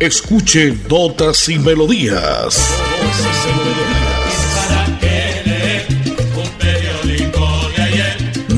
Escuche Notas y Melodías.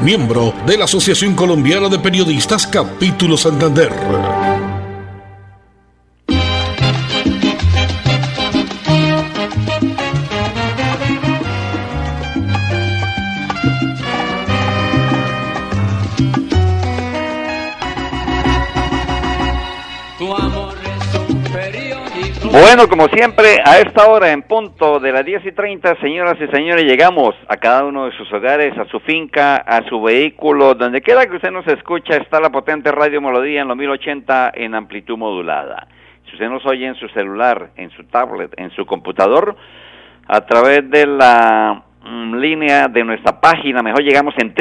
miembro de la Asociación Colombiana de Periodistas Capítulo Santander. Bueno, como siempre, a esta hora en punto de las 10 y 30, señoras y señores, llegamos a cada uno de sus hogares, a su finca, a su vehículo, donde quiera que usted nos escucha, está la potente Radio Melodía en los 1080 en amplitud modulada. Si usted nos oye en su celular, en su tablet, en su computador, a través de la línea de nuestra página, mejor llegamos en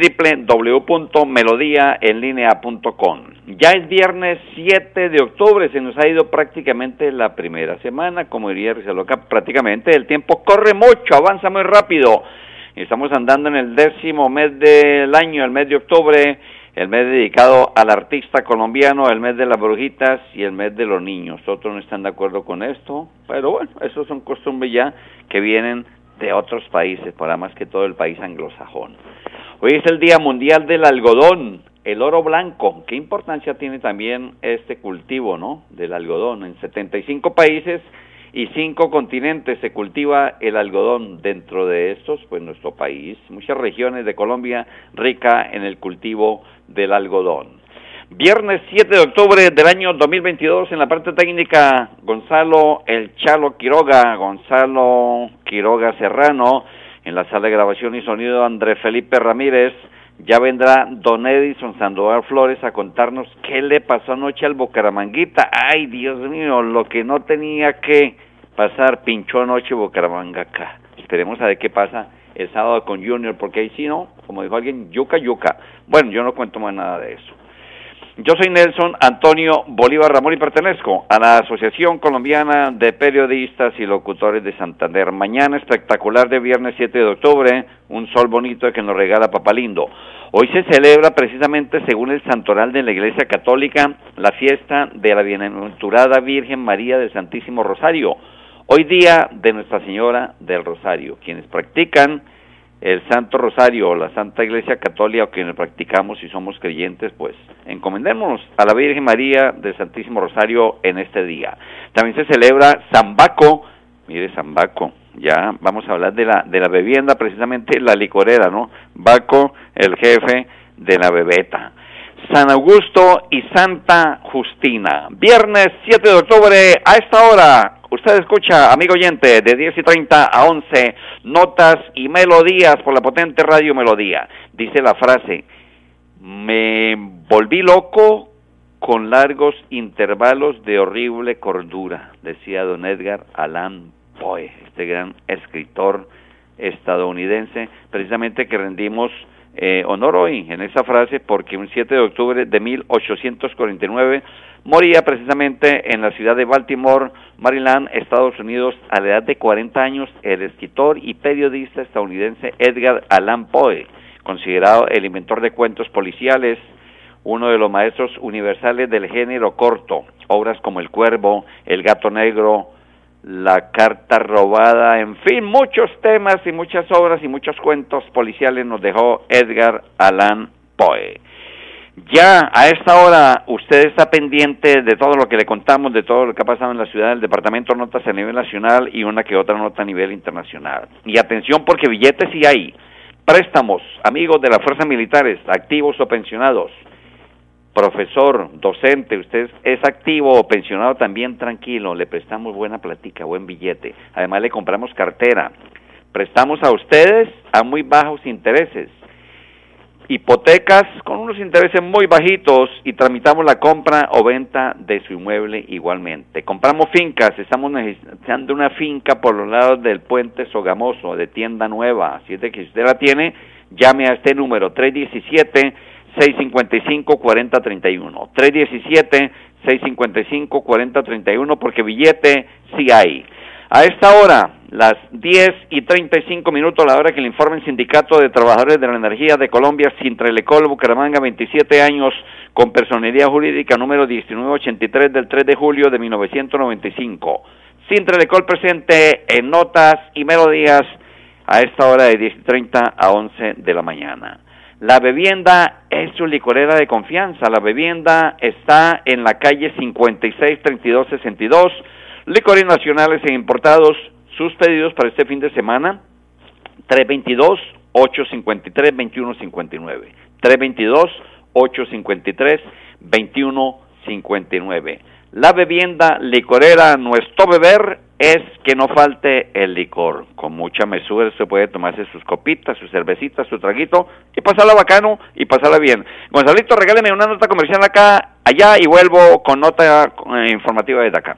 www.melodiaenlinea.com. Ya es viernes 7 de octubre, se nos ha ido prácticamente la primera semana, como diría Rizaloca, prácticamente el tiempo corre mucho, avanza muy rápido. Estamos andando en el décimo mes del año, el mes de octubre, el mes dedicado al artista colombiano, el mes de las brujitas y el mes de los niños. Otros no están de acuerdo con esto, pero bueno, eso son costumbres ya que vienen de otros países, para más que todo el país anglosajón. Hoy es el Día Mundial del Algodón, el oro blanco. ¿Qué importancia tiene también este cultivo, no? Del algodón. En 75 países y 5 continentes se cultiva el algodón. Dentro de estos, pues nuestro país, muchas regiones de Colombia rica en el cultivo del algodón. Viernes 7 de octubre del año 2022, en la parte técnica, Gonzalo El Chalo Quiroga, Gonzalo Quiroga Serrano, en la sala de grabación y sonido André Felipe Ramírez, ya vendrá Don Edison Sandoval Flores a contarnos qué le pasó anoche al Bucaramanguita. Ay, Dios mío, lo que no tenía que pasar, pinchó anoche Bucaramanga acá. Esperemos a ver qué pasa el sábado con Junior, porque ahí sí, ¿no? Como dijo alguien, yuca, yuca. Bueno, yo no cuento más nada de eso. Yo soy Nelson Antonio Bolívar Ramón y pertenezco a la Asociación Colombiana de Periodistas y Locutores de Santander. Mañana espectacular de viernes 7 de octubre, un sol bonito que nos regala Papalindo. Hoy se celebra precisamente, según el santoral de la Iglesia Católica, la fiesta de la Bienaventurada Virgen María del Santísimo Rosario. Hoy día de Nuestra Señora del Rosario. Quienes practican el Santo Rosario o la Santa Iglesia Católica, que practicamos y somos creyentes, pues encomendémonos a la Virgen María del Santísimo Rosario en este día. También se celebra San Baco, mire San Baco, ya vamos a hablar de la, de la bebienda, precisamente la licorera, ¿no? Baco, el jefe de la bebeta. San Augusto y Santa Justina. Viernes 7 de octubre a esta hora, Usted escucha, amigo oyente, de 10 y 30 a 11, notas y melodías por la potente radio Melodía. Dice la frase, me volví loco con largos intervalos de horrible cordura, decía don Edgar Allan Poe, este gran escritor estadounidense, precisamente que rendimos eh, honor hoy en esa frase porque un 7 de octubre de 1849 moría precisamente en la ciudad de Baltimore, Maryland, Estados Unidos, a la edad de 40 años, el escritor y periodista estadounidense Edgar Allan Poe, considerado el inventor de cuentos policiales, uno de los maestros universales del género corto, obras como El Cuervo, El Gato Negro, La Carta Robada, en fin, muchos temas y muchas obras y muchos cuentos policiales nos dejó Edgar Allan Poe. Ya a esta hora usted está pendiente de todo lo que le contamos, de todo lo que ha pasado en la ciudad, del departamento notas a nivel nacional y una que otra nota a nivel internacional. Y atención porque billetes sí hay, préstamos, amigos de las fuerzas militares, activos o pensionados, profesor, docente, usted es activo o pensionado también tranquilo, le prestamos buena platica, buen billete, además le compramos cartera, prestamos a ustedes a muy bajos intereses hipotecas con unos intereses muy bajitos y tramitamos la compra o venta de su inmueble igualmente. Compramos fincas, estamos necesitando una finca por los lados del puente Sogamoso de tienda nueva, así es que si usted la tiene, llame a este número 317 655 4031. 317 655 4031 porque billete sí hay. A esta hora, las 10 y 35 minutos, la hora que le informe el Sindicato de Trabajadores de la Energía de Colombia, Sintrelecol, Bucaramanga, 27 años, con personalidad jurídica número 1983 del 3 de julio de 1995. Sintrelecol presente en notas y melodías a esta hora de 10 y 30 a 11 de la mañana. La bebienda es su licorera de confianza. La bebienda está en la calle 563262 Licores nacionales e importados, sus pedidos para este fin de semana, 322-853-2159. 322-853-2159. La bebienda licorera, nuestro beber, es que no falte el licor. Con mucha mesura se puede tomarse sus copitas, sus cervecitas, su traguito y pasarla bacano y pasarla bien. Gonzalito, regáleme una nota comercial acá, allá y vuelvo con nota eh, informativa desde acá.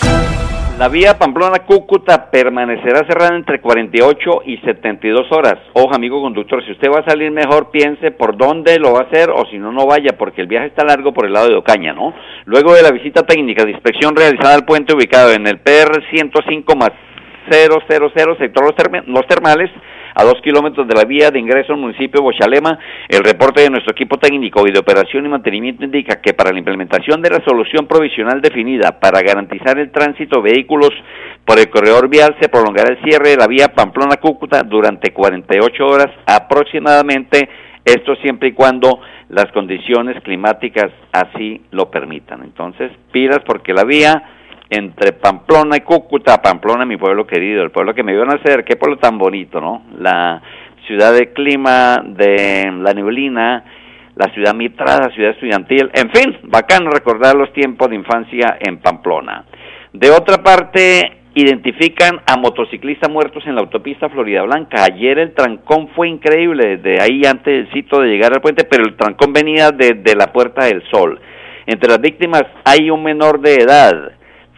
La vía Pamplona-Cúcuta permanecerá cerrada entre 48 y 72 horas. Ojo, amigo conductor, si usted va a salir mejor, piense por dónde lo va a hacer o si no, no vaya, porque el viaje está largo por el lado de Ocaña, ¿no? Luego de la visita técnica de inspección realizada al puente ubicado en el PR 105 más 000, sector Los Termales, a dos kilómetros de la vía de ingreso al municipio de Bochalema. El reporte de nuestro equipo técnico y de operación y mantenimiento indica que para la implementación de la solución provisional definida para garantizar el tránsito de vehículos por el corredor vial se prolongará el cierre de la vía Pamplona-Cúcuta durante 48 horas aproximadamente, esto siempre y cuando las condiciones climáticas así lo permitan. Entonces, pilas porque la vía entre Pamplona y Cúcuta, Pamplona, mi pueblo querido, el pueblo que me vio nacer, qué pueblo tan bonito, ¿no? La ciudad de clima, de la neblina, la ciudad mitrada, ciudad estudiantil, en fin, bacano recordar los tiempos de infancia en Pamplona. De otra parte, identifican a motociclistas muertos en la autopista Florida Blanca. Ayer el trancón fue increíble, desde ahí antes del sitio de llegar al puente, pero el trancón venía desde la Puerta del Sol. Entre las víctimas hay un menor de edad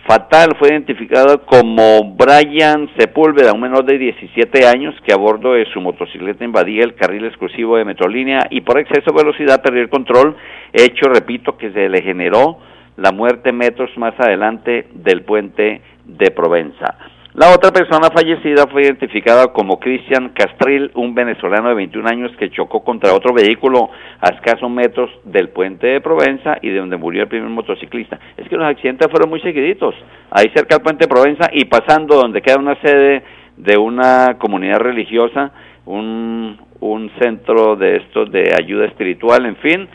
fatal fue identificado como Brian Sepúlveda, un menor de 17 años que a bordo de su motocicleta invadía el carril exclusivo de Metrolínea y por exceso de velocidad perdió el control, hecho, repito, que se le generó la muerte metros más adelante del puente de Provenza. La otra persona fallecida fue identificada como Cristian Castril, un venezolano de 21 años que chocó contra otro vehículo a escasos metros del puente de Provenza y de donde murió el primer motociclista. Es que los accidentes fueron muy seguiditos, ahí cerca del puente de Provenza y pasando donde queda una sede de una comunidad religiosa, un, un centro de estos de ayuda espiritual, en fin,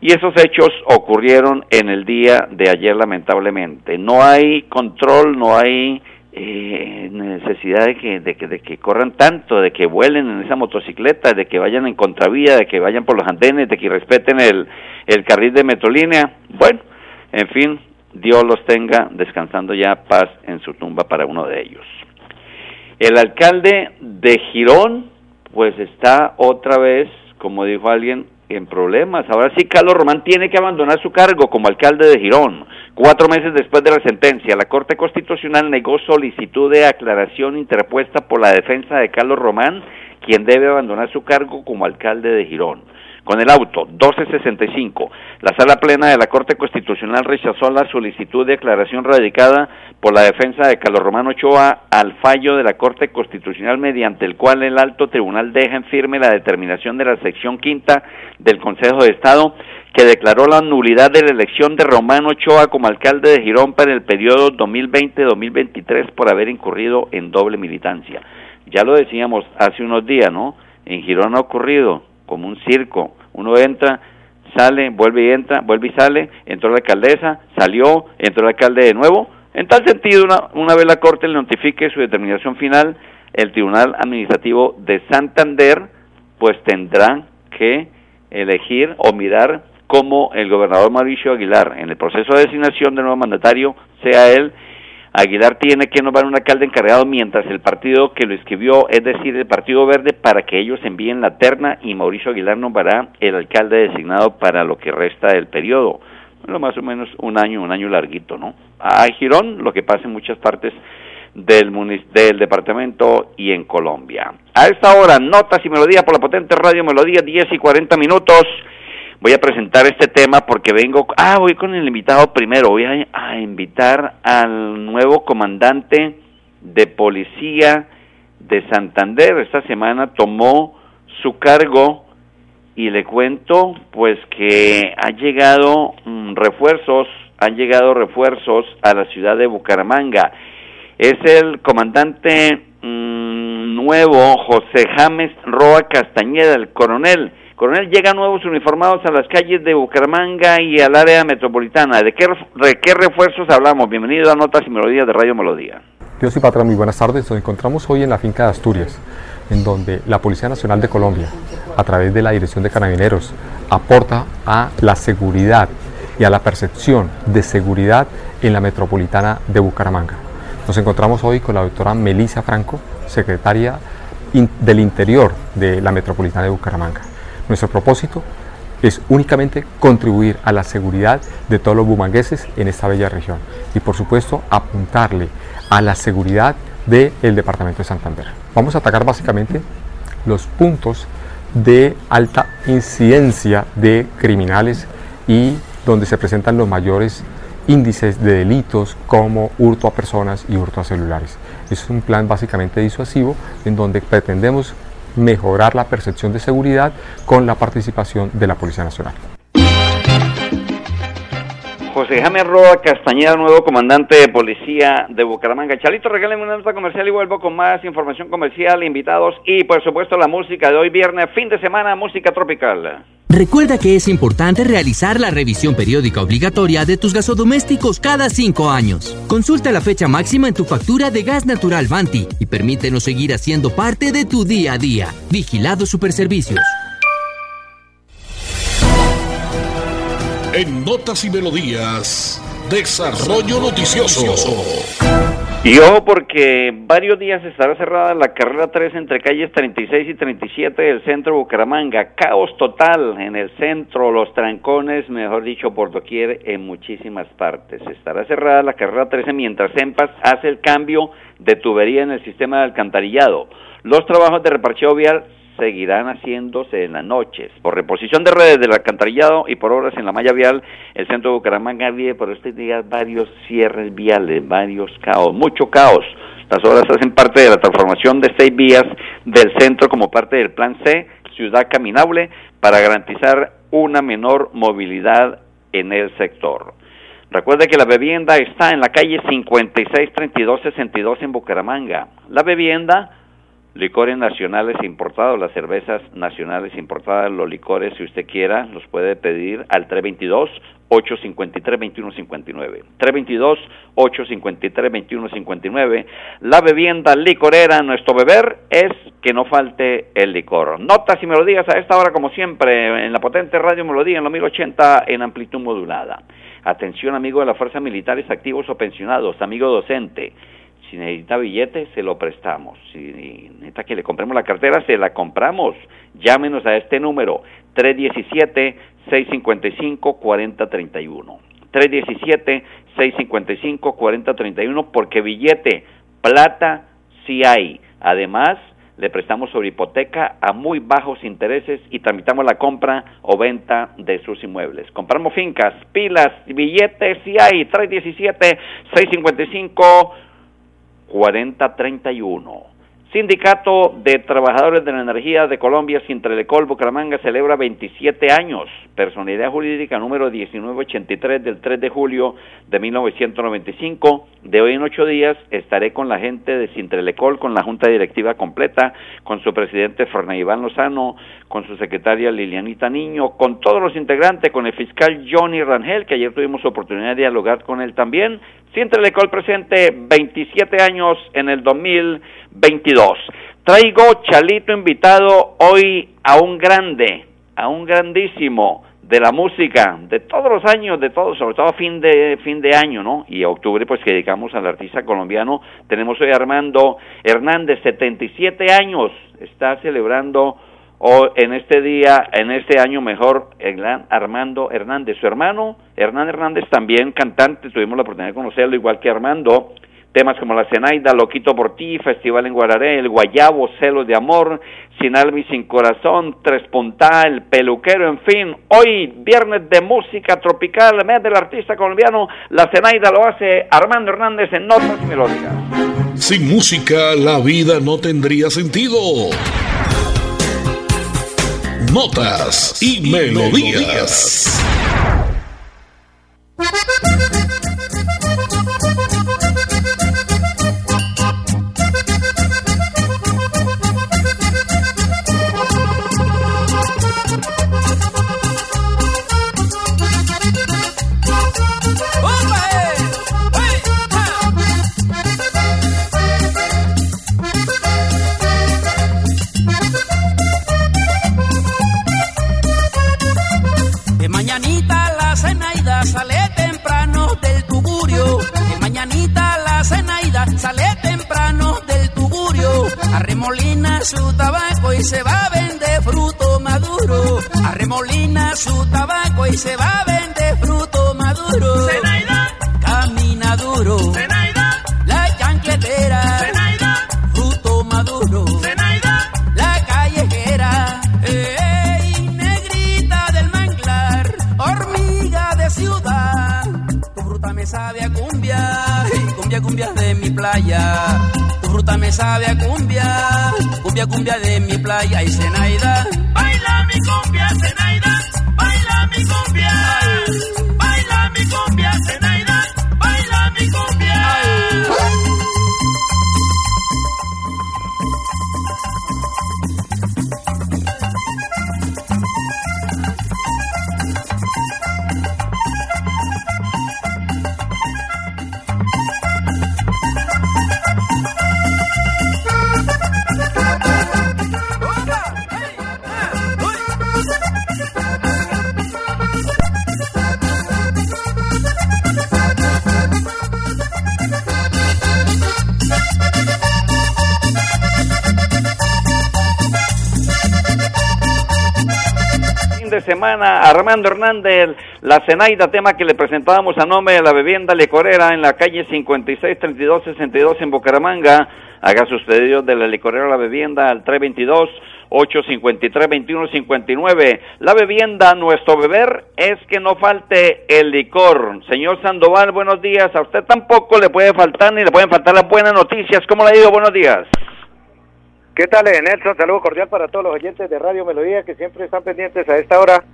y esos hechos ocurrieron en el día de ayer lamentablemente. No hay control, no hay eh, necesidad de que, de, que, de que corran tanto, de que vuelen en esa motocicleta, de que vayan en contravía, de que vayan por los andenes, de que respeten el, el carril de Metrolínea. Bueno, en fin, Dios los tenga descansando ya paz en su tumba para uno de ellos. El alcalde de Girón, pues está otra vez, como dijo alguien, en problemas. Ahora sí, Carlos Román tiene que abandonar su cargo como alcalde de Girón. Cuatro meses después de la sentencia, la Corte Constitucional negó solicitud de aclaración interpuesta por la defensa de Carlos Román, quien debe abandonar su cargo como alcalde de Girón con el auto 1265. La sala plena de la Corte Constitucional rechazó la solicitud de aclaración radicada por la defensa de Carlos Romano Ochoa al fallo de la Corte Constitucional mediante el cual el alto tribunal deja en firme la determinación de la sección quinta del Consejo de Estado que declaró la nulidad de la elección de Romano Ochoa como alcalde de Girón para el periodo 2020-2023 por haber incurrido en doble militancia. Ya lo decíamos hace unos días, ¿no? En Girón ha ocurrido como un circo. Uno entra, sale, vuelve y entra, vuelve y sale, entró la alcaldesa, salió, entró el alcalde de nuevo, En tal sentido, una, una vez la Corte le notifique su determinación final, el Tribunal Administrativo de Santander pues tendrá que elegir o mirar cómo el gobernador Mauricio Aguilar, en el proceso de designación del nuevo mandatario, sea él, Aguilar tiene que nombrar un alcalde encargado mientras el partido que lo escribió, es decir, el Partido Verde, para que ellos envíen la terna y Mauricio Aguilar nombrará el alcalde designado para lo que resta del periodo. Bueno, más o menos un año, un año larguito, ¿no? A Girón, lo que pasa en muchas partes del, del departamento y en Colombia. A esta hora, notas y melodías por la potente radio Melodía, 10 y 40 minutos. Voy a presentar este tema porque vengo, ah, voy con el invitado primero, voy a, invitar al nuevo comandante de policía de Santander. Esta semana tomó su cargo y le cuento pues que ha llegado mm, refuerzos, han llegado refuerzos a la ciudad de Bucaramanga es el comandante mm, nuevo José James Roa Castañeda, el coronel. Coronel, llegan nuevos uniformados a las calles de Bucaramanga y al área metropolitana. ¿De qué, refuerzos hablamos? Bienvenido a Notas y Melodías de Radio Melodía. Dios y patrón, muy buenas tardes. Nos encontramos hoy en la finca de Asturias, en donde la Policía Nacional de Colombia, a través de la Dirección de Carabineros, aporta a la seguridad y a la percepción de seguridad en la metropolitana de Bucaramanga. Nos encontramos hoy con la doctora Melissa Franco, secretaria del Interior de la Metropolitana de Bucaramanga. Nuestro propósito es únicamente contribuir a la seguridad de todos los bumangueses en esta bella región y por supuesto apuntarle a la seguridad del departamento de Santander. Vamos a atacar básicamente los puntos de alta incidencia de criminales y donde se presentan los mayores índices de delitos como hurto a personas y hurto a celulares. Es un plan básicamente disuasivo en donde pretendemos mejorar la percepción de seguridad con la participación de la Policía Nacional. José Jaime Roa Castañeda, nuevo comandante de policía de Bucaramanga. Chalito, regáleme una nota comercial y vuelvo con más información comercial, invitados y por supuesto la música de hoy viernes, fin de semana, música tropical. Recuerda que es importante realizar la revisión periódica obligatoria de tus gasodomésticos cada cinco años. Consulta la fecha máxima en tu factura de gas natural Vanti y permítenos seguir haciendo parte de tu día a día. Vigilado Superservicios. En Notas y Melodías, Desarrollo Noticioso. Y ojo porque varios días estará cerrada la carrera 3 entre calles 36 y 37 del centro de Bucaramanga. Caos total en el centro, los trancones, mejor dicho, por doquier en muchísimas partes. Estará cerrada la carrera 13 mientras EMPAS hace el cambio de tubería en el sistema de alcantarillado. Los trabajos de repartición vial seguirán haciéndose en las noches. Por reposición de redes del alcantarillado y por obras en la malla vial, el centro de Bucaramanga vive por estos días varios cierres viales, varios caos, mucho caos. Las obras hacen parte de la transformación de seis vías del centro como parte del Plan C, Ciudad Caminable, para garantizar una menor movilidad en el sector. Recuerde que la vivienda está en la calle 563262 en Bucaramanga. La vivienda licores nacionales importados, las cervezas nacionales importadas, los licores, si usted quiera, los puede pedir al 322-853-2159. 322-853-2159. La bebienda licorera, nuestro beber, es que no falte el licor. Notas y melodías a esta hora, como siempre, en la potente radio Melodía en los 1080 en amplitud modulada. Atención, amigo de las fuerzas militares activos o pensionados, amigo docente si necesita billetes, se lo prestamos. Si necesita que le compremos la cartera, se la compramos. Llámenos a este número, 317-655-4031. 317-655-4031, porque billete, plata, sí hay. Además, le prestamos sobre hipoteca a muy bajos intereses y tramitamos la compra o venta de sus inmuebles. Compramos fincas, pilas, billetes, sí hay. 317-655 4031. Sindicato de Trabajadores de la Energía de Colombia, Sintrelecol, Bucaramanga, celebra 27 años. Personalidad jurídica número 1983 del 3 de julio de 1995. De hoy en ocho días estaré con la gente de Sintrelecol, con la Junta Directiva completa, con su presidente Fernando Iván Lozano, con su secretaria Lilianita Niño, con todos los integrantes, con el fiscal Johnny Rangel, que ayer tuvimos oportunidad de dialogar con él también, Sinterlecol presente 27 años en el 2022. Traigo Chalito invitado hoy a un grande, a un grandísimo de la música de todos los años, de todos, sobre todo fin de fin de año, ¿no? Y octubre pues que dedicamos al artista colombiano. Tenemos hoy a Armando Hernández, 77 años, está celebrando o en este día, en este año mejor, Armando Hernández. Su hermano, Hernán Hernández, también cantante, tuvimos la oportunidad de conocerlo, igual que Armando. Temas como La Cenaida, Loquito por ti, Festival en Guararé, El Guayabo, Celos de Amor, Sin Alma y Sin Corazón, Tres Punta, El Peluquero, en fin. Hoy, viernes de música tropical, mes del artista colombiano, La Cenaida lo hace Armando Hernández en Notas Melódicas. Sin música, la vida no tendría sentido notas y, melodías. Y se va a vender fruto maduro. Arremolina su tabaco y se va a vender fruto maduro. Zenaida, camina duro. Zenaida, la chanquetera. Zenaida, fruto maduro. Zenaida, la callejera. Ey, negrita del manglar, hormiga de ciudad. Tu fruta me sabe a cumbia, cumbia, cumbia de mi playa. Fruta me sabe a cumbia, cumbia, cumbia de mi playa. Y Zenaida. Baila mi cumbia, Zenaida, baila mi cumbia, semana Armando Hernández, la Cenaida, tema que le presentábamos a nombre de la bebienda licorera en la calle 563262 en Bucaramanga. Haga sus pedidos de la licorera la bebienda al 322 853 2159. La bebienda, nuestro beber, es que no falte el licor. Señor Sandoval, buenos días. A usted tampoco le puede faltar ni le pueden faltar las buenas noticias. ¿Cómo le digo? Buenos días. ¿Qué tal, eh, Nelson? Saludo cordial para todos los oyentes de Radio Melodía que siempre están pendientes a esta hora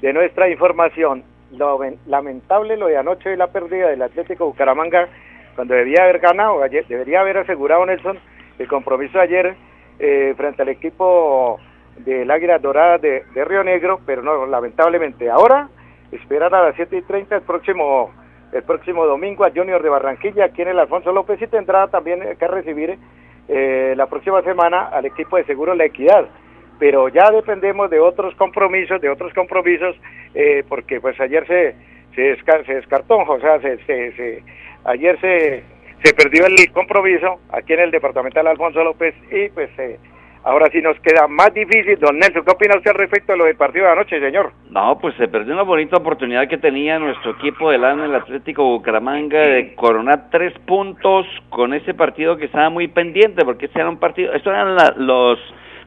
de nuestra información. Lo lamentable lo de anoche y la pérdida del Atlético Bucaramanga cuando debía haber ganado, ayer, debería haber asegurado Nelson el compromiso ayer eh, frente al equipo del Águila Dorada de, Río Negro, pero no, lamentablemente. Ahora esperar a las 7 y 30 el próximo, el próximo domingo a Junior de Barranquilla, aquí en el Alfonso López y tendrá también que recibir eh, la próxima semana al equipo de Seguro La Equidad. Pero ya dependemos de otros compromisos, de otros compromisos, eh, porque pues ayer se, se, se descartó, o sea, se, se, ayer se, se perdió el compromiso aquí en el departamental Alfonso López y pues eh, Ahora sí nos queda más difícil. Don Nelson, ¿qué opina usted al respecto de lo del partido de anoche, señor? No, pues se perdió una bonita oportunidad que tenía nuestro equipo del año, el Atlético Bucaramanga, de coronar tres puntos con ese partido que estaba muy pendiente, porque ese era un partido, estos eran los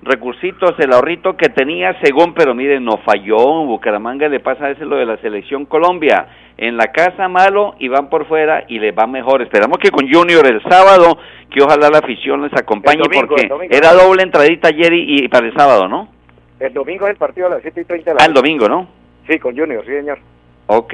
recursitos, el ahorrito que tenía según, pero miren, no falló, Bucaramanga le pasa a veces lo de la selección Colombia, en la casa malo y van por fuera y le va mejor. Esperamos que con Junior el sábado, que ojalá la afición les acompañe porque era doble entradita ayer y, para el sábado, ¿no? El domingo es el partido a las 7 y 30 de la Ah, el domingo, ¿no? Sí, con Junior, sí, señor. Ok,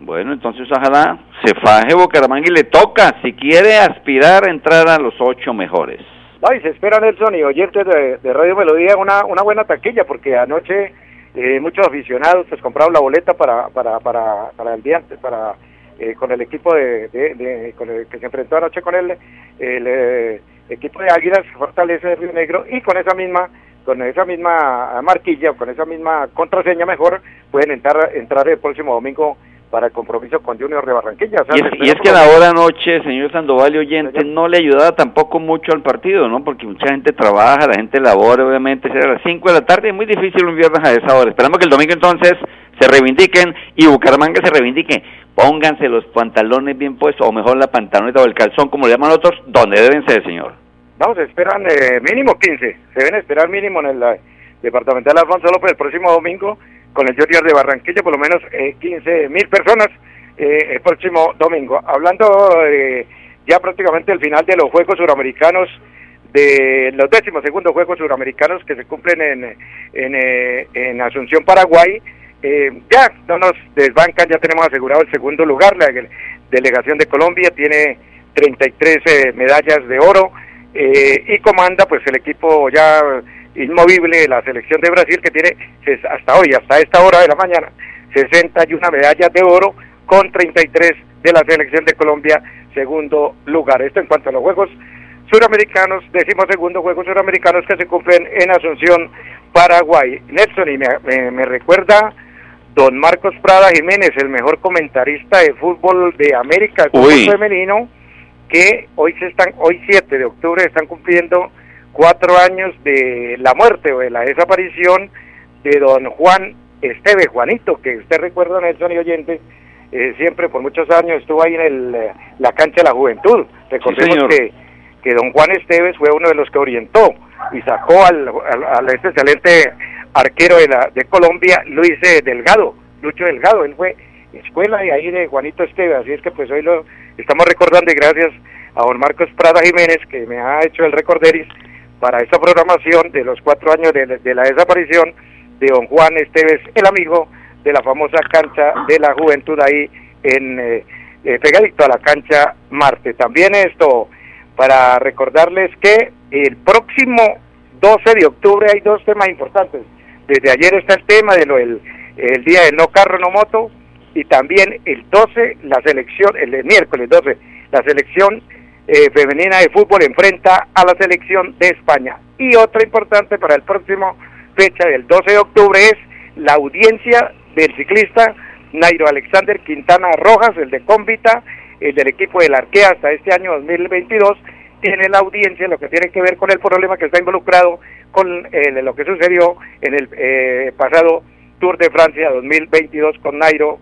bueno, entonces ojalá se faje Bucaramanga y le toca, si quiere aspirar a entrar a los ocho mejores. No, y se espera Nelson y oyentes de, Radio Melodía una, una buena taquilla, porque anoche eh, muchos aficionados pues compraron la boleta para, para, para, para el día, para eh, con el equipo de, de- con el que se enfrentó anoche con el, el eh, equipo de Águilas Fortaleza de Río Negro y con esa misma con esa misma marquilla con esa misma contraseña mejor pueden entrar entrar el próximo domingo para el compromiso con Junior de Barranquilla. O sea, Y es, y es que la hora noche, señor Sandoval y oyente, Señor. no le ayudaba tampoco mucho al partido, ¿no? Porque mucha gente trabaja, la gente labora, obviamente, será a las 5 de la tarde, es muy difícil un viernes a esa hora. Esperamos que el domingo entonces se reivindiquen y Bucaramanga se reivindique. Pónganse los pantalones bien puestos, o mejor la pantaloneta o el calzón, como le llaman otros, donde deben ser, señor. No, se esperan eh, mínimo 15. Se deben esperar mínimo en el eh, departamental Alfonso López el próximo domingo con el Junior de Barranquilla, por lo menos eh, 15 mil personas eh, el próximo domingo. Hablando eh, ya prácticamente del final de los Juegos Suramericanos, de los décimos segundos Juegos Suramericanos que se cumplen en, en, eh, en Asunción, Paraguay. Eh, ya no nos desbancan, ya tenemos asegurado el segundo lugar. La dele- delegación de Colombia tiene 33 eh, medallas de oro y comanda pues el equipo ya inmovible de la selección de Brasil que tiene hasta hoy, hasta esta hora de la mañana, 61 medallas de oro con 33 de la selección de Colombia, segundo lugar. Esto en cuanto a los Juegos Suramericanos, decimos segundo Juegos Suramericanos que se cumplen en Asunción, Paraguay. Nelson, y me, me- me recuerda don Marcos Prada Jiménez, el mejor comentarista de fútbol de América, el fútbol Uy. femenino, que hoy se están, hoy 7 de octubre están cumpliendo cuatro años de la muerte o de la desaparición de don Juan Esteve, Juanito, que usted recuerda, Nelson y oyente, eh, siempre por muchos años estuvo ahí en el, la cancha de la juventud. Recordemos que, que don Juan Esteves fue uno de los que orientó y sacó al, al, al este excelente arquero de, la, de Colombia, Luis eh, Delgado, Lucho Delgado, él fue escuela de ahí de Juanito Esteves, así es que pues hoy lo estamos recordando y gracias a don Marcos Prada Jiménez que me ha hecho el recorderis para esta programación de los cuatro años de, de la desaparición de don Juan Esteves, el amigo de la famosa cancha de la juventud ahí en eh, eh, pegadito a la cancha Marte. También esto para recordarles que el próximo 12 de octubre hay dos temas importantes. Desde ayer está el tema de lo del el día del no carro no moto y también el 12 la selección el, el miércoles 12 la selección eh, femenina de fútbol enfrenta a la selección de España. Y otra importante para el próximo fecha del 12 de octubre es la audiencia del ciclista Nairo Alexander Quintana Rojas, el de Cómbita, el del equipo del Arquea hasta este año 2022, tiene la audiencia lo que tiene que ver con el problema que está involucrado con eh, lo que sucedió en el eh, pasado Tour de Francia 2022 con Nairo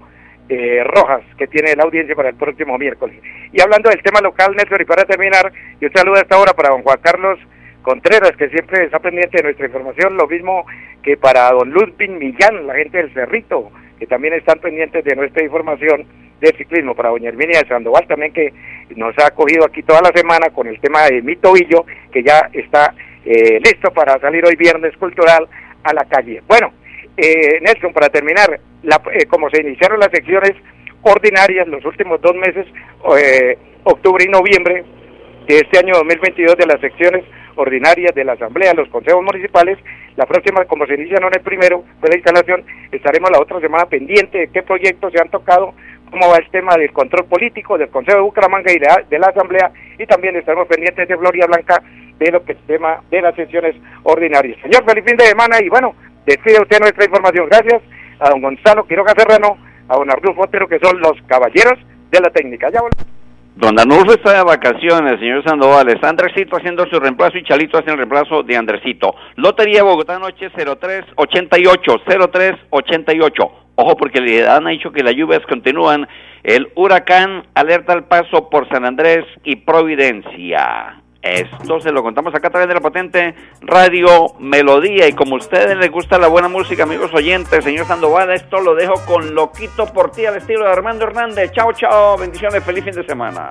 eh, Rojas, que tiene la audiencia para el próximo miércoles. Y hablando del tema local, Nelson, y para terminar, yo saludo a esta hora para don Juan Carlos Contreras, que siempre está pendiente de nuestra información, lo mismo que para don Ludwig Millán, la gente del Cerrito, que también están pendientes de nuestra información del ciclismo, para doña Herminia de Sandoval también, que nos ha acogido aquí toda la semana con el tema de mi tobillo, que ya está eh, listo para salir hoy viernes cultural a la calle. Bueno, eh, Nelson, para terminar, la, eh, como se iniciaron las secciones ordinarias los últimos dos meses, eh, octubre y noviembre de este año 2022 de las secciones ordinarias de la Asamblea, los consejos municipales, la próxima, como se inicia no en el primero, fue la instalación, estaremos la otra semana pendiente de qué proyectos se han tocado, cómo va el tema del control político del Consejo de Bucaramanga y de la, Asamblea, y también estaremos pendientes de Floria Blanca de lo que es tema de las sesiones ordinarias. Señor, feliz fin de semana y bueno, despide usted nuestra información. Gracias a don Gonzalo Quiroga Serrano, a don Arnulfo Otero, que son los caballeros de la técnica. Ya. Don Danulfo está de vacaciones, señor Sandoval. Está Andresito haciendo su reemplazo y Chalito haciendo el reemplazo de Andresito. Lotería Bogotá Noche 0388, 0388. Ojo porque le han dicho que las lluvias continúan. El huracán alerta al paso por San Andrés y Providencia. Esto se lo contamos acá a través de la patente Radio Melodía. Y como a ustedes les gusta la buena música, amigos oyentes, señor Sandoval, esto lo dejo con Loquito por ti al estilo de Armando Hernández. Chao, chao. Bendiciones. Feliz fin de semana.